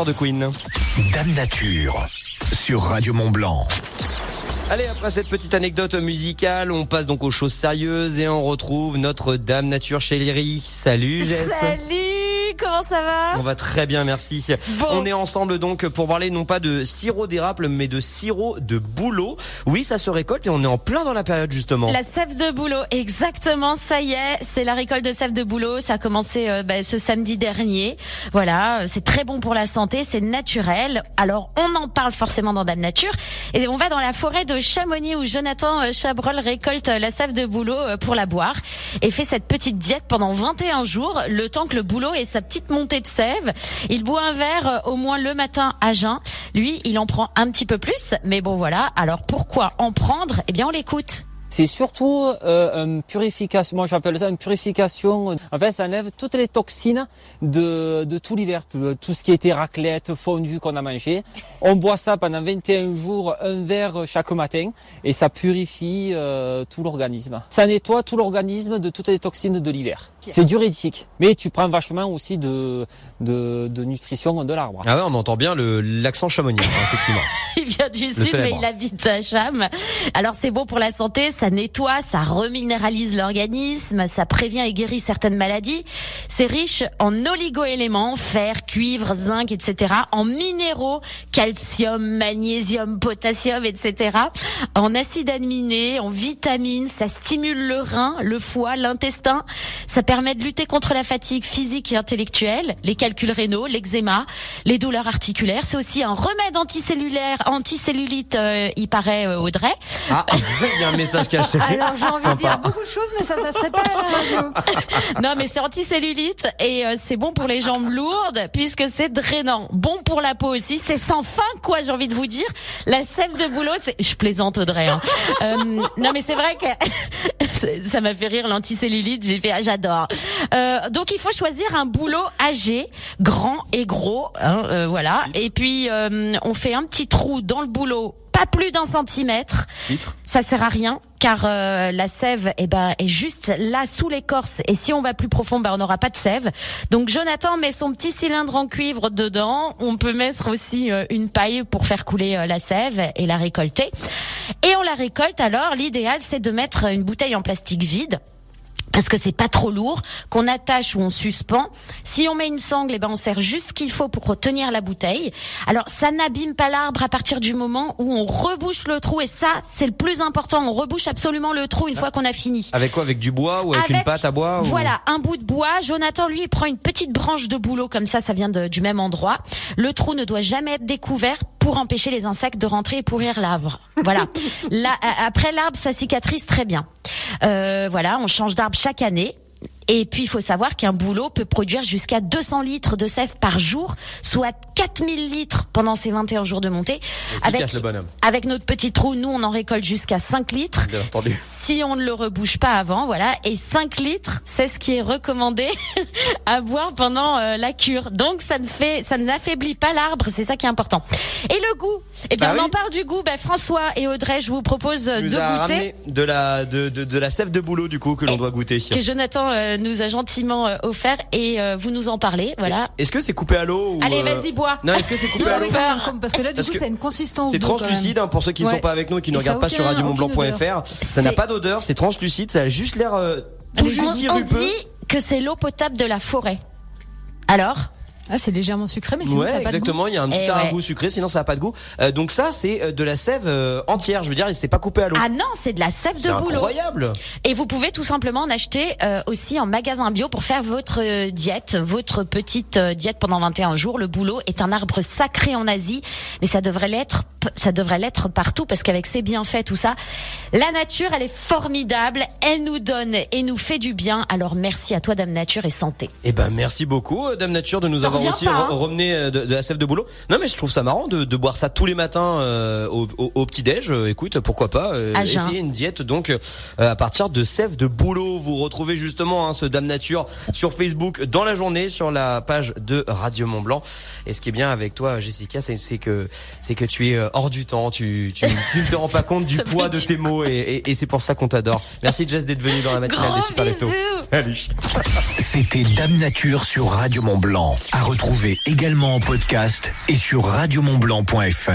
de Queen. Dame Nature sur Radio Mont Blanc. Allez, après cette petite anecdote musicale, on passe donc aux choses sérieuses et on retrouve notre Dame Nature chérie. Salut Jess. Salut comment ça va On va très bien, merci. Bon. On est ensemble donc pour parler non pas de sirop d'érable, mais de sirop de bouleau. Oui, ça se récolte et on est en plein dans la période justement. La sève de bouleau, exactement, ça y est, c'est la récolte de sève de bouleau. Ça a commencé euh, bah, ce samedi dernier. Voilà, euh, c'est très bon pour la santé, c'est naturel. Alors on en parle forcément dans Dame Nature et on va dans la forêt de Chamonix où Jonathan euh, Chabrol récolte la sève de bouleau pour la boire et fait cette petite diète pendant 21 jours, le temps que le bouleau ait sa petite montée de sève. Il boit un verre euh, au moins le matin à jeun. Lui, il en prend un petit peu plus, mais bon voilà. Alors pourquoi en prendre? Eh bien, on l'écoute. C'est surtout euh, une purification, moi j'appelle ça une purification. En fait, ça enlève toutes les toxines de, de tout l'hiver, tout, tout ce qui était raclette, fondue qu'on a mangé. On boit ça pendant 21 jours, un verre chaque matin, et ça purifie euh, tout l'organisme. Ça nettoie tout l'organisme de toutes les toxines de l'hiver. C'est diurétique, mais tu prends vachement aussi de, de, de nutrition de l'arbre. Ah ouais, on entend bien le l'accent chamonix, hein, effectivement. Il vient du sud, mais il habite à Cham. Alors c'est bon pour la santé, ça nettoie, ça reminéralise l'organisme, ça prévient et guérit certaines maladies. C'est riche en oligoéléments, fer, cuivre, zinc, etc. En minéraux, calcium, magnésium, potassium, etc. En acides aminés, en vitamines, ça stimule le rein, le foie, l'intestin. Ça permet de lutter contre la fatigue physique et intellectuelle, les calculs rénaux, l'eczéma, les douleurs articulaires. C'est aussi un remède anticellulaire, anticellulite, euh, il paraît, euh, Audrey. Ah, il y a un message caché. Alors j'ai envie de dire beaucoup de choses, mais ça passerait pas à la radio. Non, mais c'est anticellulite et euh, c'est bon pour les jambes lourdes puisque c'est drainant. Bon pour la peau aussi. C'est sans fin, quoi, j'ai envie de vous dire. La sève de bouleau, c'est... Je plaisante, Audrey. hein. Euh, non, mais c'est vrai que ça m'a fait rire l'anticellulite. J'ai fait, ah, j'adore. Euh, donc, il faut choisir un boulot âgé, grand et gros. hein, euh, voilà. Et puis, euh, on fait un petit trou dans le boulot, pas plus d'un centimètre. Titre. Ça sert à rien car euh, la sève eh ben, est juste là sous l'écorce et si on va plus profond ben, on n'aura pas de sève. Donc Jonathan met son petit cylindre en cuivre dedans. On peut mettre aussi euh, une paille pour faire couler euh, la sève et la récolter. Et on la récolte alors l'idéal c'est de mettre une bouteille en plastique vide parce que c'est pas trop lourd, qu'on attache ou on suspend. Si on met une sangle, eh ben on sert juste ce qu'il faut pour retenir la bouteille. Alors ça n'abîme pas l'arbre à partir du moment où on rebouche le trou et ça c'est le plus important. On rebouche absolument le trou une fois qu'on a fini. Avec quoi? Avec du bois ou avec, une pâte à bois ou- Voilà, un bout de bois. Jonathan, lui, il prend une petite branche de bouleau, comme ça, ça vient de- du même endroit. Le trou ne doit jamais être découvert pour empêcher les insectes de rentrer et pourrir l'arbre. Voilà. Là, après l'arbre, ça cicatrise très bien. Euh, voilà, on change d'arbre chaque année. Et puis, il faut savoir qu'un bouleau peut produire jusqu'à 200 litres de sève par jour, soit 4000 litres pendant ces 21 jours de montée. Bonhomme. avec notre petit trou, nous, on en récolte jusqu'à 5 litres. Bien entendu. Si on ne le rebouche pas avant, voilà. Et 5 litres, c'est ce qui est recommandé à boire pendant euh, la cure. Donc, ça ne fait, ça n'affaiblit pas l'arbre. C'est ça qui est important. Et le goût? Eh bien, Bah on oui. en parle du goût. Ben, François et Audrey, je vous propose euh, de goûter. de la de, de, de la sève de boulot du coup que l'on doit goûter. Que Jonathan euh, nous a gentiment euh, offert et euh, vous nous en parlez. Voilà. Est-ce que c'est coupé à l'eau Allez, euh, vas-y, bois. Non, est-ce que c'est coupé à l'eau? parce que là, du Parce coup, a une consistance. C'est translucide hein, pour ceux qui ne Ouais. sont pas avec nous et qui ne regardent pas sur radiomontblanc.fr. Ça n'a C'est- pas d'odeur, c'est translucide, ça a juste l'air euh, tout juste On dit que c'est l'eau potable de la forêt. Alors Ah, c'est légèrement sucré, mais sinon Ouais, ça a pas de goût. exactement. Il y a un petit Eh ouais. goût sucré, sinon ça n'a pas de goût. Euh, donc ça, c'est euh, de la sève euh, entière. Je veux dire, c'est pas coupé à l'eau. Ah non, c'est de la sève de boulot. incroyable. Et vous pouvez tout simplement en acheter euh, aussi en magasin bio pour faire votre euh, diète, votre petite euh, diète pendant 21 jours. Le boulot est un arbre sacré en Asie, mais ça devrait l'être, ça devrait l'être partout parce qu'avec ses bienfaits, tout ça, la nature, elle est formidable. Elle nous donne et nous fait du bien. Alors merci à toi, Dame Nature et santé. Eh ben merci beaucoup euh, Dame Nature de nous avoir aussi pas, re- hein ramené euh, de, de la sève de boulot. Non mais je trouve ça marrant de, de boire ça tous les matins euh, au, au, au petit déj. écoute, pourquoi pas euh, essayer une diète donc euh, à partir de sève de boulot. Vous retrouvez justement hein, ce Dame Nature sur Facebook dans la journée sur la page de Radio Mont Blanc. Et ce qui est bien avec toi Jessica, c'est que c'est que tu es hors du temps. Tu tu, tu ne te rends pas compte du poids de tes mots et, et, et c'est pour ça qu'on t'adore. Merci Jess d'être venue dans la matinale Gros de Super Lefto. Salut. C'était Dame Nature sur Radio Mont Blanc à À retrouver également en podcast et sur radiomontblanc.fr.